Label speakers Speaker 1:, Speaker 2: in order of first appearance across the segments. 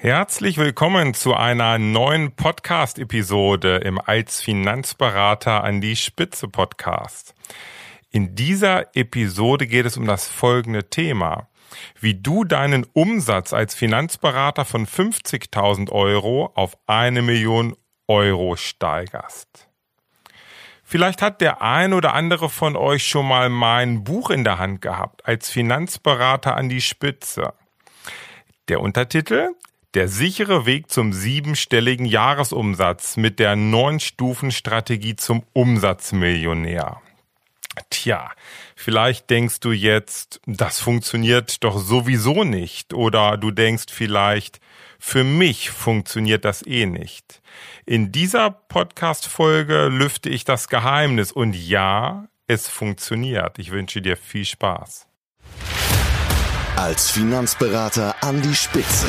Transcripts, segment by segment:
Speaker 1: Herzlich willkommen zu einer neuen Podcast-Episode im Als Finanzberater an die Spitze Podcast. In dieser Episode geht es um das folgende Thema. Wie du deinen Umsatz als Finanzberater von 50.000 Euro auf eine Million Euro steigerst. Vielleicht hat der ein oder andere von euch schon mal mein Buch in der Hand gehabt, als Finanzberater an die Spitze. Der Untertitel der sichere Weg zum siebenstelligen Jahresumsatz mit der Neun-Stufen-Strategie zum Umsatzmillionär. Tja, vielleicht denkst du jetzt, das funktioniert doch sowieso nicht. Oder du denkst vielleicht, für mich funktioniert das eh nicht. In dieser Podcast-Folge lüfte ich das Geheimnis und ja, es funktioniert. Ich wünsche dir viel Spaß.
Speaker 2: Als Finanzberater an die Spitze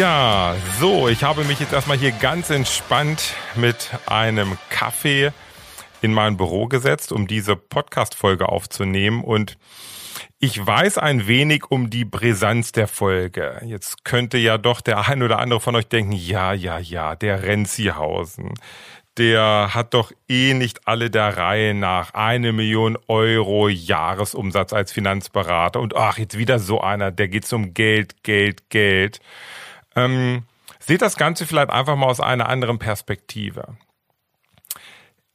Speaker 1: Ja, so, ich habe mich jetzt erstmal hier ganz entspannt mit einem Kaffee in mein Büro gesetzt, um diese Podcast-Folge aufzunehmen und ich weiß ein wenig um die Brisanz der Folge. Jetzt könnte ja doch der ein oder andere von euch denken, ja, ja, ja, der Renzihausen, der hat doch eh nicht alle der Reihe nach eine Million Euro Jahresumsatz als Finanzberater und ach, jetzt wieder so einer, der geht um Geld, Geld, Geld. Ähm, seht das Ganze vielleicht einfach mal aus einer anderen Perspektive.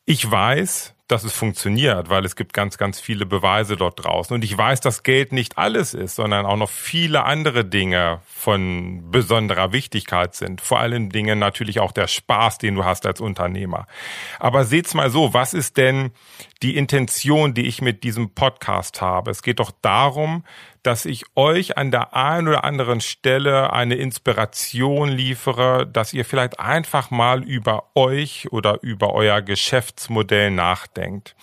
Speaker 1: Ich weiß, dass es funktioniert, weil es gibt ganz, ganz viele Beweise dort draußen. Und ich weiß, dass Geld nicht alles ist, sondern auch noch viele andere Dinge von besonderer Wichtigkeit sind. Vor allen Dingen natürlich auch der Spaß, den du hast als Unternehmer. Aber seht's mal so, was ist denn die Intention, die ich mit diesem Podcast habe? Es geht doch darum, dass ich euch an der einen oder anderen Stelle eine Inspiration liefere, dass ihr vielleicht einfach mal über euch oder über euer Geschäftsmodell nachdenkt.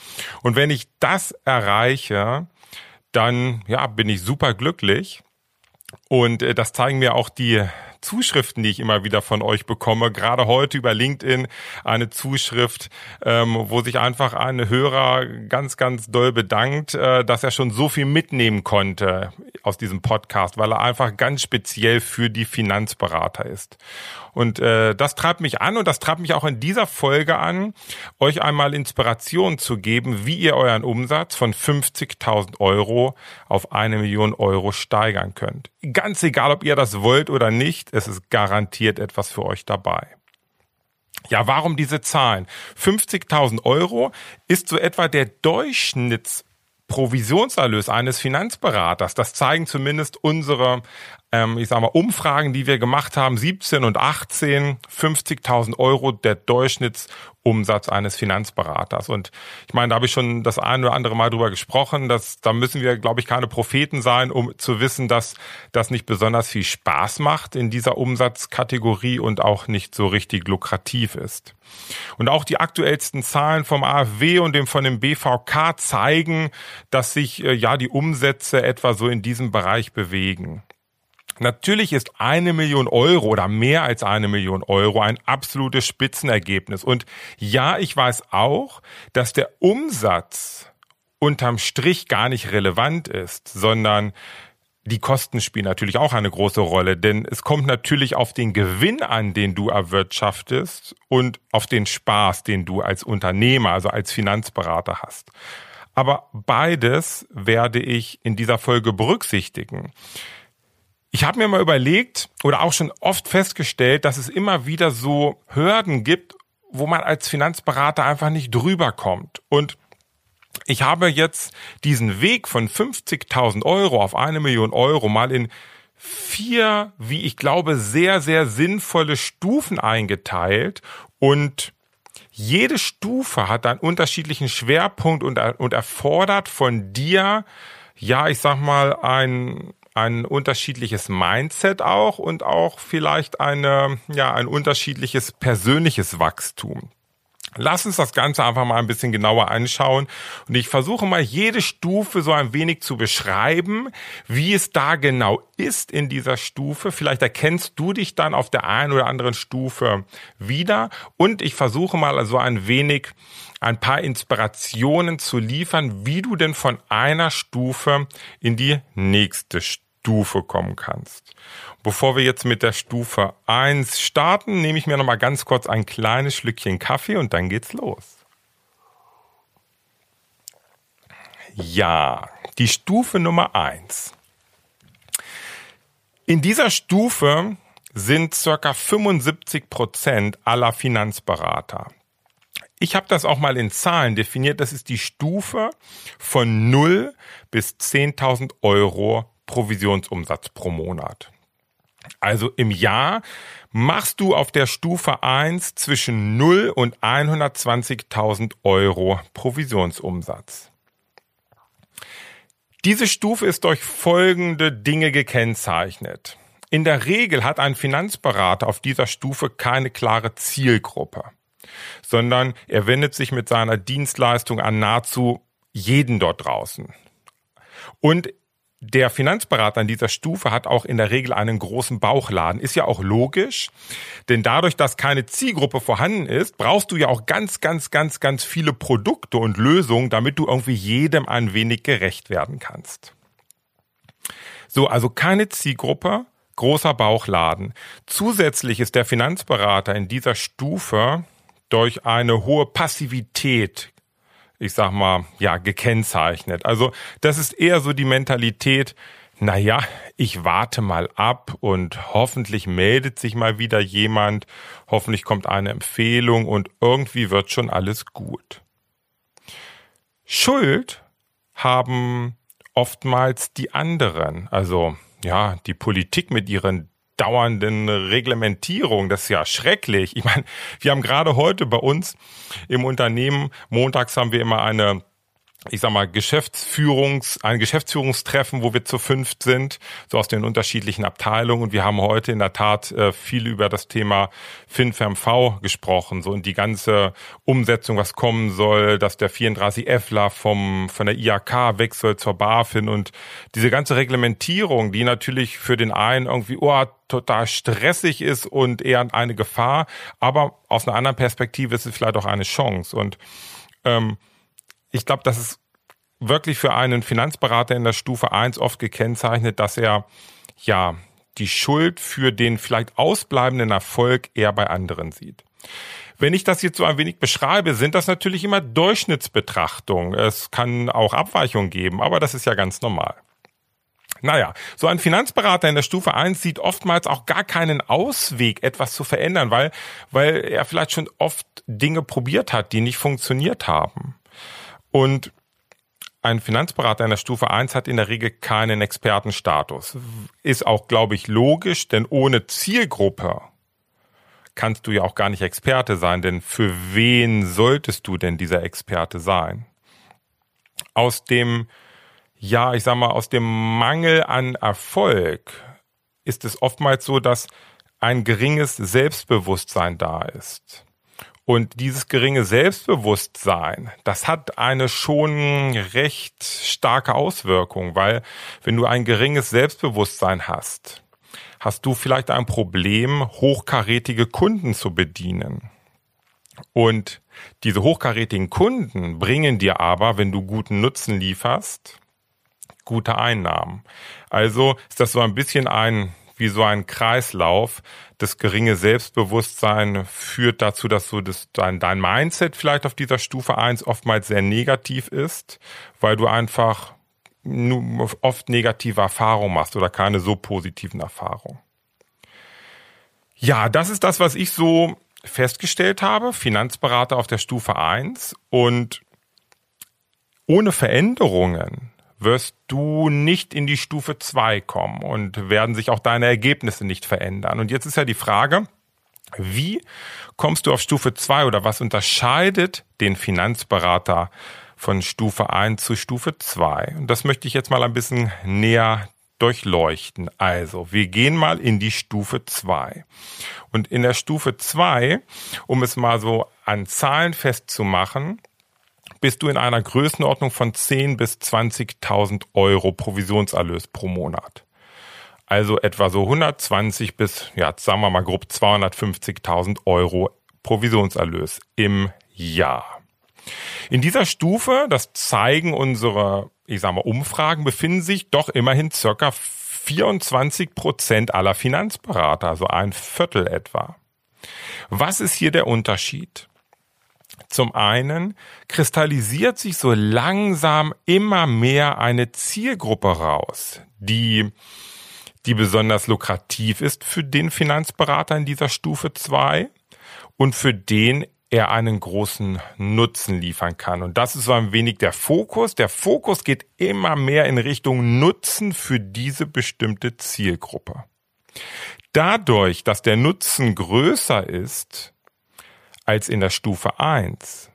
Speaker 1: Und wenn ich das erreiche, dann ja, bin ich super glücklich. Und äh, das zeigen mir auch die Zuschriften, die ich immer wieder von euch bekomme. Gerade heute über LinkedIn eine Zuschrift, ähm, wo sich einfach ein Hörer ganz, ganz doll bedankt, äh, dass er schon so viel mitnehmen konnte aus diesem Podcast, weil er einfach ganz speziell für die Finanzberater ist. Und äh, das treibt mich an und das treibt mich auch in dieser Folge an, euch einmal Inspiration zu geben, wie ihr euren Umsatz von 50.000 Euro auf eine Million Euro steigern könnt. Ganz egal, ob ihr das wollt oder nicht, es ist garantiert etwas für euch dabei. Ja, warum diese Zahlen? 50.000 Euro ist so etwa der Durchschnitts Provisionserlös eines Finanzberaters. Das zeigen zumindest unsere, ähm, ich sag mal, Umfragen, die wir gemacht haben. 17 und 18, 50.000 Euro der Durchschnittsumsatz eines Finanzberaters. Und ich meine, da habe ich schon das eine oder andere Mal drüber gesprochen. Dass, da müssen wir, glaube ich, keine Propheten sein, um zu wissen, dass das nicht besonders viel Spaß macht in dieser Umsatzkategorie und auch nicht so richtig lukrativ ist. Und auch die aktuellsten Zahlen vom AfW und dem von dem BVK zeigen, dass sich äh, ja die Umsätze etwa so in diesem Bereich bewegen. Natürlich ist eine Million Euro oder mehr als eine Million Euro ein absolutes Spitzenergebnis. Und ja, ich weiß auch, dass der Umsatz unterm Strich gar nicht relevant ist, sondern die Kosten spielen natürlich auch eine große Rolle, denn es kommt natürlich auf den Gewinn an, den du erwirtschaftest und auf den Spaß, den du als Unternehmer, also als Finanzberater hast. Aber beides werde ich in dieser Folge berücksichtigen. Ich habe mir mal überlegt oder auch schon oft festgestellt, dass es immer wieder so Hürden gibt, wo man als Finanzberater einfach nicht drüber kommt. Und ich habe jetzt diesen Weg von 50.000 Euro auf eine Million Euro mal in vier, wie ich glaube, sehr, sehr sinnvolle Stufen eingeteilt und jede Stufe hat einen unterschiedlichen Schwerpunkt und, und erfordert von dir, ja, ich sag mal, ein, ein unterschiedliches Mindset auch und auch vielleicht eine, ja, ein unterschiedliches persönliches Wachstum. Lass uns das Ganze einfach mal ein bisschen genauer anschauen. Und ich versuche mal jede Stufe so ein wenig zu beschreiben, wie es da genau ist in dieser Stufe. Vielleicht erkennst du dich dann auf der einen oder anderen Stufe wieder. Und ich versuche mal so ein wenig ein paar Inspirationen zu liefern, wie du denn von einer Stufe in die nächste Stufe kommen kannst. Bevor wir jetzt mit der Stufe 1 starten, nehme ich mir noch mal ganz kurz ein kleines Schlückchen Kaffee und dann geht's los. Ja, die Stufe Nummer 1. In dieser Stufe sind circa 75 Prozent aller Finanzberater. Ich habe das auch mal in Zahlen definiert. Das ist die Stufe von 0 bis 10.000 Euro Provisionsumsatz pro Monat. Also im Jahr machst du auf der Stufe 1 zwischen 0 und 120.000 Euro Provisionsumsatz. Diese Stufe ist durch folgende Dinge gekennzeichnet. In der Regel hat ein Finanzberater auf dieser Stufe keine klare Zielgruppe, sondern er wendet sich mit seiner Dienstleistung an nahezu jeden dort draußen. Und der Finanzberater an dieser Stufe hat auch in der Regel einen großen Bauchladen. Ist ja auch logisch, denn dadurch, dass keine Zielgruppe vorhanden ist, brauchst du ja auch ganz, ganz, ganz, ganz viele Produkte und Lösungen, damit du irgendwie jedem ein wenig gerecht werden kannst. So, also keine Zielgruppe, großer Bauchladen. Zusätzlich ist der Finanzberater in dieser Stufe durch eine hohe Passivität ich sag mal, ja, gekennzeichnet. Also das ist eher so die Mentalität, naja, ich warte mal ab und hoffentlich meldet sich mal wieder jemand, hoffentlich kommt eine Empfehlung und irgendwie wird schon alles gut. Schuld haben oftmals die anderen, also ja, die Politik mit ihren dauernden Reglementierung. Das ist ja schrecklich. Ich meine, wir haben gerade heute bei uns im Unternehmen, montags haben wir immer eine ich sag mal, Geschäftsführungs, ein Geschäftsführungstreffen, wo wir zu fünft sind, so aus den unterschiedlichen Abteilungen. Und wir haben heute in der Tat äh, viel über das Thema FinFermV gesprochen, so und die ganze Umsetzung, was kommen soll, dass der 34Fler vom, von der IAK wechselt zur BaFin und diese ganze Reglementierung, die natürlich für den einen irgendwie, oh, total stressig ist und eher eine Gefahr, aber aus einer anderen Perspektive ist es vielleicht auch eine Chance. Und ähm, ich glaube, das ist wirklich für einen Finanzberater in der Stufe 1 oft gekennzeichnet, dass er ja die Schuld für den vielleicht ausbleibenden Erfolg eher bei anderen sieht. Wenn ich das jetzt so ein wenig beschreibe, sind das natürlich immer Durchschnittsbetrachtungen. Es kann auch Abweichungen geben, aber das ist ja ganz normal. Naja, so ein Finanzberater in der Stufe 1 sieht oftmals auch gar keinen Ausweg, etwas zu verändern, weil, weil er vielleicht schon oft Dinge probiert hat, die nicht funktioniert haben. Und ein Finanzberater in der Stufe 1 hat in der Regel keinen Expertenstatus. Ist auch, glaube ich, logisch, denn ohne Zielgruppe kannst du ja auch gar nicht Experte sein, denn für wen solltest du denn dieser Experte sein? Aus dem, ja, ich sag mal, aus dem Mangel an Erfolg ist es oftmals so, dass ein geringes Selbstbewusstsein da ist. Und dieses geringe Selbstbewusstsein, das hat eine schon recht starke Auswirkung, weil wenn du ein geringes Selbstbewusstsein hast, hast du vielleicht ein Problem, hochkarätige Kunden zu bedienen. Und diese hochkarätigen Kunden bringen dir aber, wenn du guten Nutzen lieferst, gute Einnahmen. Also ist das so ein bisschen ein wie so ein Kreislauf. Das geringe Selbstbewusstsein führt dazu, dass so das, dein, dein Mindset vielleicht auf dieser Stufe eins oftmals sehr negativ ist, weil du einfach oft negative Erfahrungen machst oder keine so positiven Erfahrungen. Ja, das ist das, was ich so festgestellt habe. Finanzberater auf der Stufe eins und ohne Veränderungen wirst du nicht in die Stufe 2 kommen und werden sich auch deine Ergebnisse nicht verändern. Und jetzt ist ja die Frage, wie kommst du auf Stufe 2 oder was unterscheidet den Finanzberater von Stufe 1 zu Stufe 2? Und das möchte ich jetzt mal ein bisschen näher durchleuchten. Also, wir gehen mal in die Stufe 2. Und in der Stufe 2, um es mal so an Zahlen festzumachen, bist du in einer Größenordnung von 10 bis 20.000 Euro Provisionserlös pro Monat. Also etwa so 120 bis, ja, sagen wir mal grob 250.000 Euro Provisionserlös im Jahr. In dieser Stufe, das zeigen unsere, ich sag mal, Umfragen, befinden sich doch immerhin circa 24 Prozent aller Finanzberater, also ein Viertel etwa. Was ist hier der Unterschied? Zum einen kristallisiert sich so langsam immer mehr eine Zielgruppe raus, die, die besonders lukrativ ist für den Finanzberater in dieser Stufe 2 und für den er einen großen Nutzen liefern kann. Und das ist so ein wenig der Fokus. Der Fokus geht immer mehr in Richtung Nutzen für diese bestimmte Zielgruppe. Dadurch, dass der Nutzen größer ist als in der Stufe 1,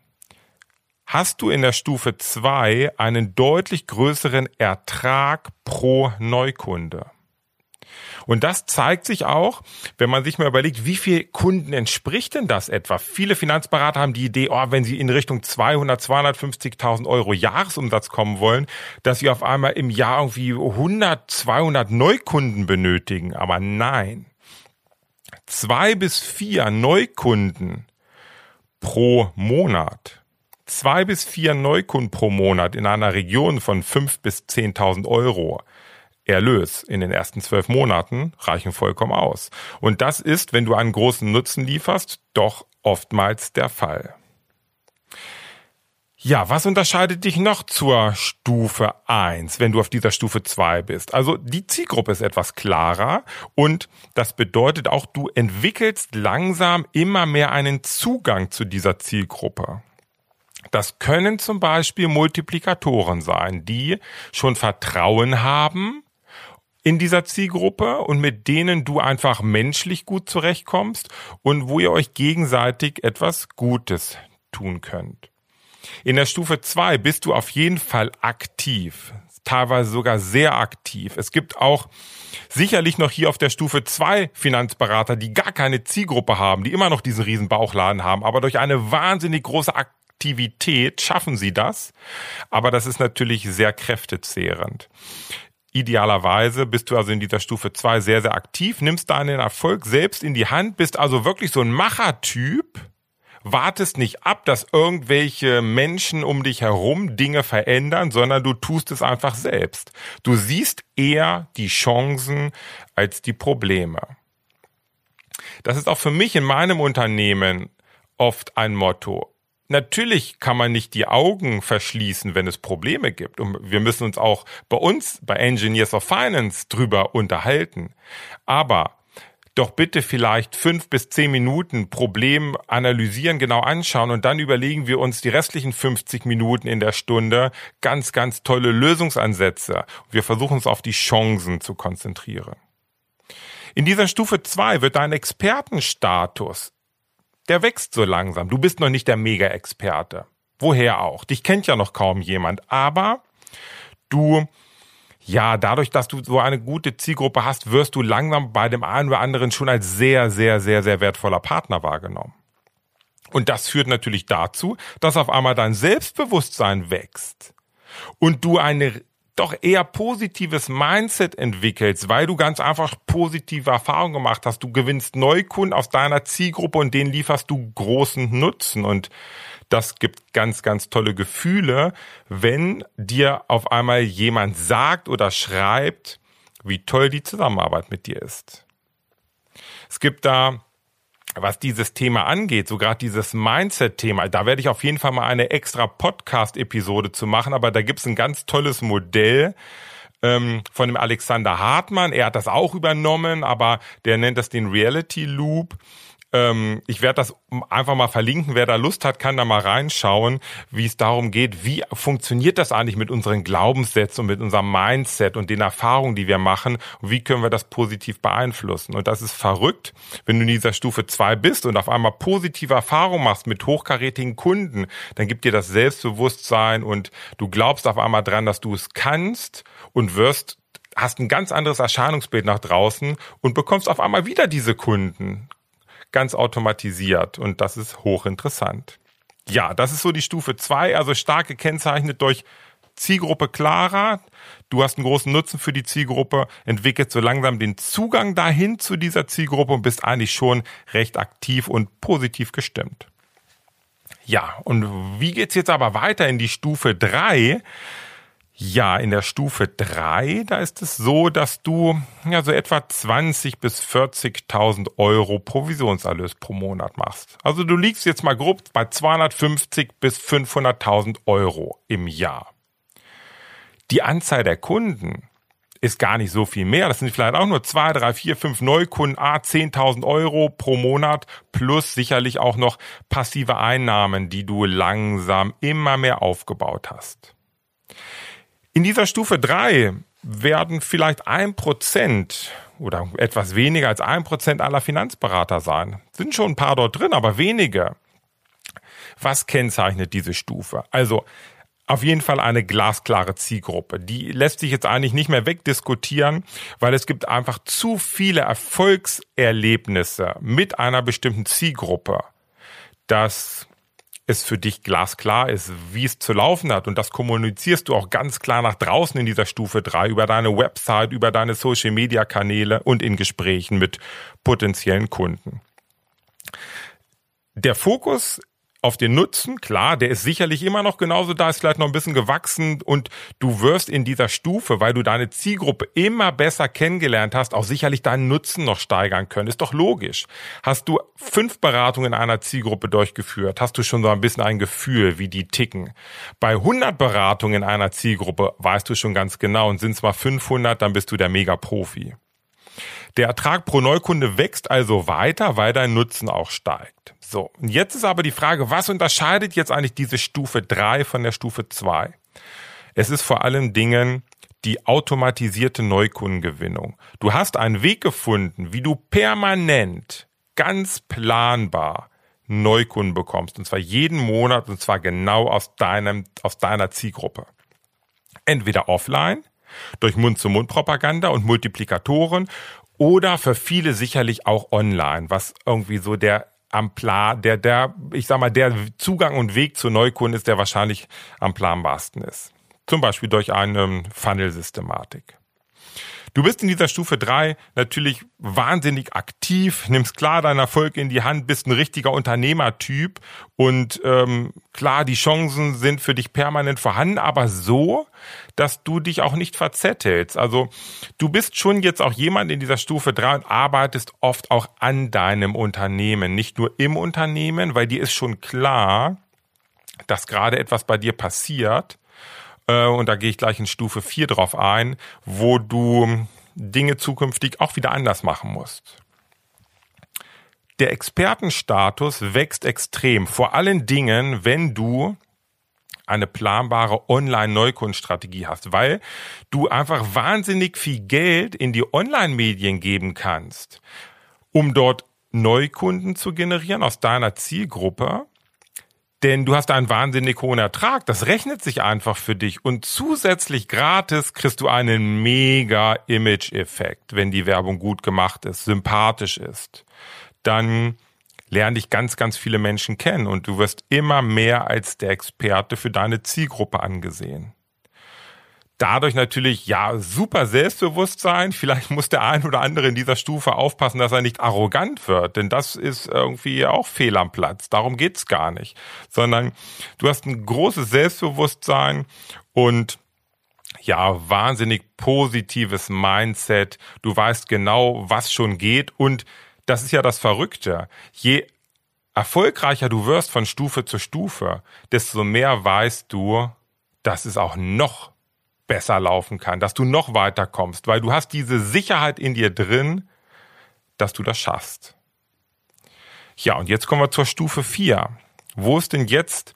Speaker 1: hast du in der Stufe 2 einen deutlich größeren Ertrag pro Neukunde. Und das zeigt sich auch, wenn man sich mal überlegt, wie viel Kunden entspricht denn das etwa? Viele Finanzberater haben die Idee, oh, wenn sie in Richtung 200, 250.000 Euro Jahresumsatz kommen wollen, dass sie auf einmal im Jahr irgendwie 100, 200 Neukunden benötigen. Aber nein. Zwei bis vier Neukunden pro Monat zwei bis vier Neukunden pro Monat in einer Region von fünf bis zehntausend Euro Erlös in den ersten zwölf Monaten reichen vollkommen aus. Und das ist, wenn du einen großen Nutzen lieferst, doch oftmals der Fall. Ja, was unterscheidet dich noch zur Stufe 1, wenn du auf dieser Stufe 2 bist? Also die Zielgruppe ist etwas klarer und das bedeutet auch, du entwickelst langsam immer mehr einen Zugang zu dieser Zielgruppe. Das können zum Beispiel Multiplikatoren sein, die schon Vertrauen haben in dieser Zielgruppe und mit denen du einfach menschlich gut zurechtkommst und wo ihr euch gegenseitig etwas Gutes tun könnt. In der Stufe 2 bist du auf jeden Fall aktiv, teilweise sogar sehr aktiv. Es gibt auch sicherlich noch hier auf der Stufe 2 Finanzberater, die gar keine Zielgruppe haben, die immer noch diesen riesen Bauchladen haben, aber durch eine wahnsinnig große Aktivität schaffen sie das. Aber das ist natürlich sehr kräftezehrend. Idealerweise bist du also in dieser Stufe 2 sehr, sehr aktiv, nimmst deinen Erfolg selbst in die Hand, bist also wirklich so ein Machertyp, wartest nicht ab, dass irgendwelche Menschen um dich herum Dinge verändern, sondern du tust es einfach selbst. Du siehst eher die Chancen als die Probleme. Das ist auch für mich in meinem Unternehmen oft ein Motto. Natürlich kann man nicht die Augen verschließen, wenn es Probleme gibt. Und wir müssen uns auch bei uns, bei Engineers of Finance, drüber unterhalten. Aber doch bitte vielleicht fünf bis zehn Minuten Problem analysieren, genau anschauen und dann überlegen wir uns die restlichen 50 Minuten in der Stunde ganz, ganz tolle Lösungsansätze. Wir versuchen uns auf die Chancen zu konzentrieren. In dieser Stufe zwei wird dein Expertenstatus der wächst so langsam. Du bist noch nicht der Mega-Experte. Woher auch? Dich kennt ja noch kaum jemand. Aber du, ja, dadurch, dass du so eine gute Zielgruppe hast, wirst du langsam bei dem einen oder anderen schon als sehr, sehr, sehr, sehr wertvoller Partner wahrgenommen. Und das führt natürlich dazu, dass auf einmal dein Selbstbewusstsein wächst und du eine doch eher positives Mindset entwickelst, weil du ganz einfach positive Erfahrungen gemacht hast. Du gewinnst Neukunden aus deiner Zielgruppe und denen lieferst du großen Nutzen. Und das gibt ganz, ganz tolle Gefühle, wenn dir auf einmal jemand sagt oder schreibt, wie toll die Zusammenarbeit mit dir ist. Es gibt da was dieses Thema angeht, so gerade dieses Mindset-Thema, da werde ich auf jeden Fall mal eine extra Podcast-Episode zu machen, aber da gibt's ein ganz tolles Modell ähm, von dem Alexander Hartmann. Er hat das auch übernommen, aber der nennt das den Reality Loop. Ähm, ich werde das einfach mal verlinken. Wer da Lust hat, kann da mal reinschauen, wie es darum geht, wie funktioniert das eigentlich mit unseren Glaubenssätzen und mit unserem Mindset und den Erfahrungen, die wir machen und wie können wir das positiv beeinflussen. Und das ist verrückt, wenn du in dieser Stufe zwei bist und auf einmal positive Erfahrungen machst mit hochkarätigen Kunden, dann gibt dir das Selbstbewusstsein und du glaubst auf einmal dran, dass du es kannst und wirst hast ein ganz anderes Erscheinungsbild nach draußen und bekommst auf einmal wieder diese Kunden. Ganz automatisiert und das ist hochinteressant. Ja, das ist so die Stufe zwei, also stark gekennzeichnet durch Zielgruppe klarer. Du hast einen großen Nutzen für die Zielgruppe, entwickelt so langsam den Zugang dahin zu dieser Zielgruppe und bist eigentlich schon recht aktiv und positiv gestimmt. Ja, und wie geht's jetzt aber weiter in die Stufe drei? Ja, in der Stufe drei, da ist es so, dass du ja so etwa 20 bis 40.000 Euro Provisionserlös pro Monat machst. Also du liegst jetzt mal grob bei 250 bis 500.000 Euro im Jahr. Die Anzahl der Kunden ist gar nicht so viel mehr. Das sind vielleicht auch nur zwei, drei, vier, fünf Neukunden, a 10.000 Euro pro Monat plus sicherlich auch noch passive Einnahmen, die du langsam immer mehr aufgebaut hast. In dieser Stufe drei werden vielleicht ein Prozent oder etwas weniger als ein Prozent aller Finanzberater sein. Sind schon ein paar dort drin, aber wenige. Was kennzeichnet diese Stufe? Also auf jeden Fall eine glasklare Zielgruppe. Die lässt sich jetzt eigentlich nicht mehr wegdiskutieren, weil es gibt einfach zu viele Erfolgserlebnisse mit einer bestimmten Zielgruppe, dass es für dich glasklar ist, wie es zu laufen hat. Und das kommunizierst du auch ganz klar nach draußen in dieser Stufe drei über deine Website, über deine Social-Media-Kanäle und in Gesprächen mit potenziellen Kunden. Der Fokus auf den Nutzen, klar, der ist sicherlich immer noch genauso da, ist vielleicht noch ein bisschen gewachsen und du wirst in dieser Stufe, weil du deine Zielgruppe immer besser kennengelernt hast, auch sicherlich deinen Nutzen noch steigern können. Ist doch logisch. Hast du fünf Beratungen in einer Zielgruppe durchgeführt, hast du schon so ein bisschen ein Gefühl, wie die ticken. Bei 100 Beratungen in einer Zielgruppe weißt du schon ganz genau und sind es mal 500, dann bist du der Mega-Profi. Der Ertrag pro Neukunde wächst also weiter, weil dein Nutzen auch steigt. So, und jetzt ist aber die Frage, was unterscheidet jetzt eigentlich diese Stufe 3 von der Stufe 2? Es ist vor allem Dingen die automatisierte Neukundengewinnung. Du hast einen Weg gefunden, wie du permanent, ganz planbar Neukunden bekommst. Und zwar jeden Monat und zwar genau aus deinem, aus deiner Zielgruppe. Entweder offline, durch Mund-zu-Mund-Propaganda und Multiplikatoren oder für viele sicherlich auch online, was irgendwie so der am Plan, der, der, ich sag mal, der Zugang und Weg zu Neukunden ist, der wahrscheinlich am planbarsten ist. Zum Beispiel durch eine Funnel-Systematik. Du bist in dieser Stufe drei natürlich wahnsinnig aktiv, nimmst klar deinen Erfolg in die Hand, bist ein richtiger Unternehmertyp und ähm, klar, die Chancen sind für dich permanent vorhanden, aber so, dass du dich auch nicht verzettelst. Also du bist schon jetzt auch jemand in dieser Stufe drei und arbeitest oft auch an deinem Unternehmen, nicht nur im Unternehmen, weil dir ist schon klar, dass gerade etwas bei dir passiert, und da gehe ich gleich in Stufe 4 drauf ein, wo du Dinge zukünftig auch wieder anders machen musst. Der Expertenstatus wächst extrem, vor allen Dingen, wenn du eine planbare Online-Neukundstrategie hast, weil du einfach wahnsinnig viel Geld in die Online-Medien geben kannst, um dort Neukunden zu generieren aus deiner Zielgruppe denn du hast einen wahnsinnig hohen Ertrag. Das rechnet sich einfach für dich. Und zusätzlich gratis kriegst du einen mega Image-Effekt, wenn die Werbung gut gemacht ist, sympathisch ist. Dann lernen dich ganz, ganz viele Menschen kennen und du wirst immer mehr als der Experte für deine Zielgruppe angesehen dadurch natürlich ja super selbstbewusst sein. Vielleicht muss der ein oder andere in dieser Stufe aufpassen, dass er nicht arrogant wird, denn das ist irgendwie auch fehl am Platz. Darum geht's gar nicht, sondern du hast ein großes Selbstbewusstsein und ja, wahnsinnig positives Mindset. Du weißt genau, was schon geht und das ist ja das Verrückte. Je erfolgreicher du wirst von Stufe zu Stufe, desto mehr weißt du, dass es auch noch besser laufen kann, dass du noch weiter kommst, weil du hast diese Sicherheit in dir drin, dass du das schaffst. Ja, und jetzt kommen wir zur Stufe 4. Wo ist denn jetzt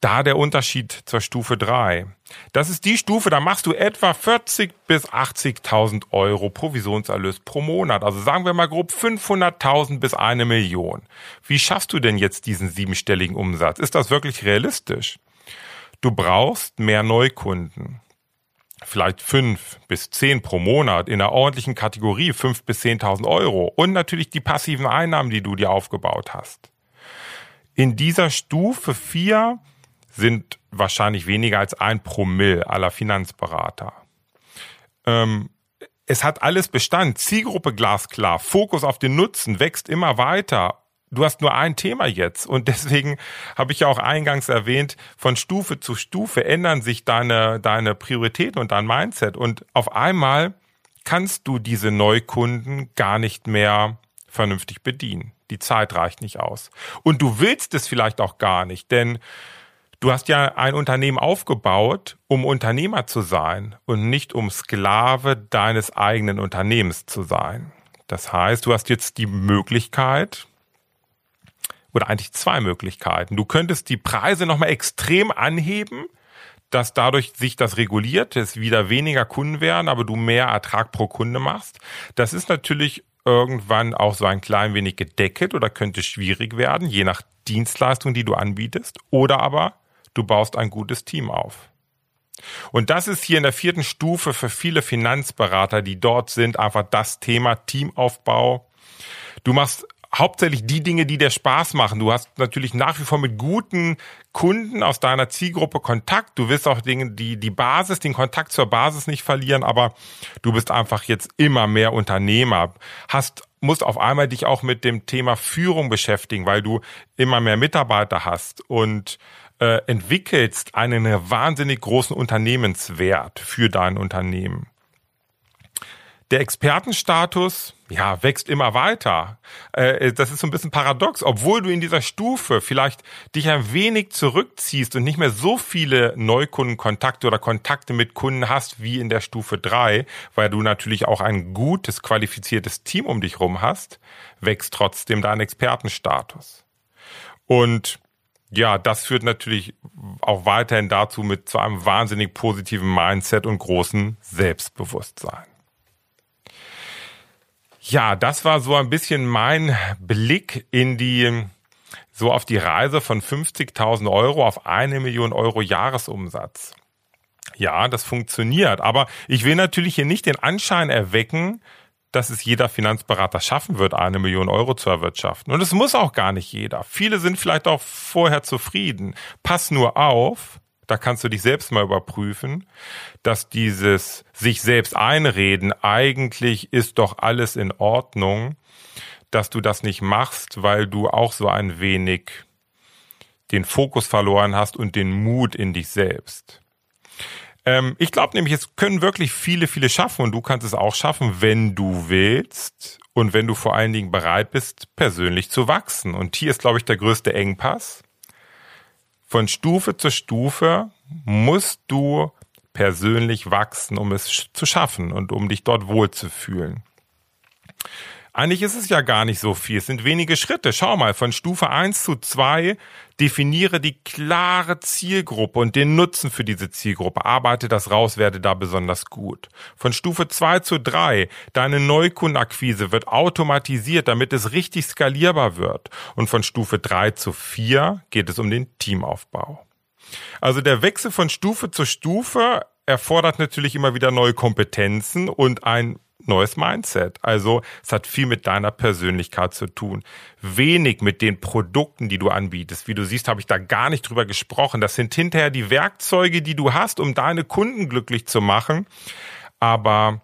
Speaker 1: da der Unterschied zur Stufe 3? Das ist die Stufe, da machst du etwa 40 bis 80.000 Euro Provisionserlös pro Monat. Also sagen wir mal grob 500.000 bis eine Million. Wie schaffst du denn jetzt diesen siebenstelligen Umsatz? Ist das wirklich realistisch? Du brauchst mehr Neukunden. Vielleicht fünf bis zehn pro Monat in einer ordentlichen Kategorie, fünf bis zehntausend Euro und natürlich die passiven Einnahmen, die du dir aufgebaut hast. In dieser Stufe vier sind wahrscheinlich weniger als ein Promille aller Finanzberater. Ähm, es hat alles Bestand, Zielgruppe glasklar, Fokus auf den Nutzen wächst immer weiter du hast nur ein Thema jetzt und deswegen habe ich ja auch eingangs erwähnt, von Stufe zu Stufe ändern sich deine, deine Prioritäten und dein Mindset und auf einmal kannst du diese Neukunden gar nicht mehr vernünftig bedienen. Die Zeit reicht nicht aus. Und du willst es vielleicht auch gar nicht, denn du hast ja ein Unternehmen aufgebaut, um Unternehmer zu sein und nicht um Sklave deines eigenen Unternehmens zu sein. Das heißt, du hast jetzt die Möglichkeit, oder eigentlich zwei Möglichkeiten. Du könntest die Preise nochmal extrem anheben, dass dadurch sich das reguliert, es wieder weniger Kunden werden, aber du mehr Ertrag pro Kunde machst. Das ist natürlich irgendwann auch so ein klein wenig gedeckelt oder könnte schwierig werden, je nach Dienstleistung, die du anbietest. Oder aber du baust ein gutes Team auf. Und das ist hier in der vierten Stufe für viele Finanzberater, die dort sind, einfach das Thema Teamaufbau. Du machst hauptsächlich die Dinge, die dir Spaß machen. Du hast natürlich nach wie vor mit guten Kunden aus deiner Zielgruppe Kontakt. Du willst auch Dinge, die, die Basis, den Kontakt zur Basis nicht verlieren, aber du bist einfach jetzt immer mehr Unternehmer. Hast, musst auf einmal dich auch mit dem Thema Führung beschäftigen, weil du immer mehr Mitarbeiter hast und äh, entwickelst einen wahnsinnig großen Unternehmenswert für dein Unternehmen. Der Expertenstatus, ja, wächst immer weiter. Äh, das ist so ein bisschen paradox. Obwohl du in dieser Stufe vielleicht dich ein wenig zurückziehst und nicht mehr so viele Neukundenkontakte oder Kontakte mit Kunden hast wie in der Stufe drei, weil du natürlich auch ein gutes, qualifiziertes Team um dich rum hast, wächst trotzdem dein Expertenstatus. Und ja, das führt natürlich auch weiterhin dazu mit zu einem wahnsinnig positiven Mindset und großen Selbstbewusstsein. Ja, das war so ein bisschen mein Blick in die, so auf die Reise von 50.000 Euro auf eine Million Euro Jahresumsatz. Ja, das funktioniert. Aber ich will natürlich hier nicht den Anschein erwecken, dass es jeder Finanzberater schaffen wird, eine Million Euro zu erwirtschaften. Und es muss auch gar nicht jeder. Viele sind vielleicht auch vorher zufrieden. Pass nur auf, da kannst du dich selbst mal überprüfen, dass dieses sich selbst einreden, eigentlich ist doch alles in Ordnung, dass du das nicht machst, weil du auch so ein wenig den Fokus verloren hast und den Mut in dich selbst. Ähm, ich glaube nämlich, es können wirklich viele, viele schaffen und du kannst es auch schaffen, wenn du willst und wenn du vor allen Dingen bereit bist, persönlich zu wachsen. Und hier ist, glaube ich, der größte Engpass von Stufe zu Stufe musst du persönlich wachsen, um es zu schaffen und um dich dort wohlzufühlen. Eigentlich ist es ja gar nicht so viel. Es sind wenige Schritte. Schau mal, von Stufe 1 zu 2 definiere die klare Zielgruppe und den Nutzen für diese Zielgruppe. Arbeite das raus, werde da besonders gut. Von Stufe 2 zu 3, deine Neukundenakquise wird automatisiert, damit es richtig skalierbar wird. Und von Stufe 3 zu 4 geht es um den Teamaufbau. Also der Wechsel von Stufe zu Stufe erfordert natürlich immer wieder neue Kompetenzen und ein neues Mindset. Also es hat viel mit deiner Persönlichkeit zu tun. Wenig mit den Produkten, die du anbietest. Wie du siehst, habe ich da gar nicht drüber gesprochen. Das sind hinterher die Werkzeuge, die du hast, um deine Kunden glücklich zu machen. Aber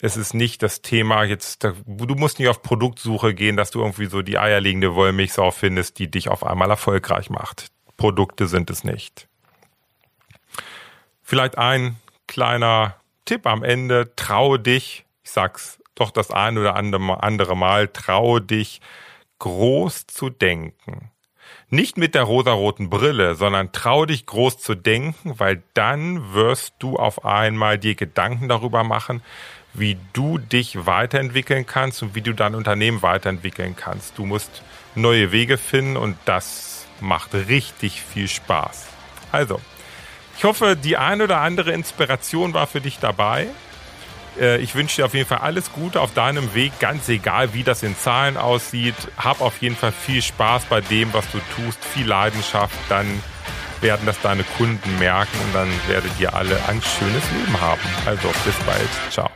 Speaker 1: es ist nicht das Thema jetzt, du musst nicht auf Produktsuche gehen, dass du irgendwie so die eierlegende Wollmilchsau findest, die dich auf einmal erfolgreich macht. Produkte sind es nicht. Vielleicht ein kleiner Tipp am Ende. Traue dich, ich sag's doch das ein oder andere Mal, traue dich groß zu denken. Nicht mit der rosaroten Brille, sondern trau dich groß zu denken, weil dann wirst du auf einmal dir Gedanken darüber machen, wie du dich weiterentwickeln kannst und wie du dein Unternehmen weiterentwickeln kannst. Du musst neue Wege finden und das macht richtig viel Spaß. Also, ich hoffe, die ein oder andere Inspiration war für dich dabei. Äh, ich wünsche dir auf jeden Fall alles Gute auf deinem Weg, ganz egal wie das in Zahlen aussieht. Hab auf jeden Fall viel Spaß bei dem, was du tust, viel Leidenschaft, dann werden das deine Kunden merken und dann werdet ihr alle ein schönes Leben haben. Also bis bald. Ciao.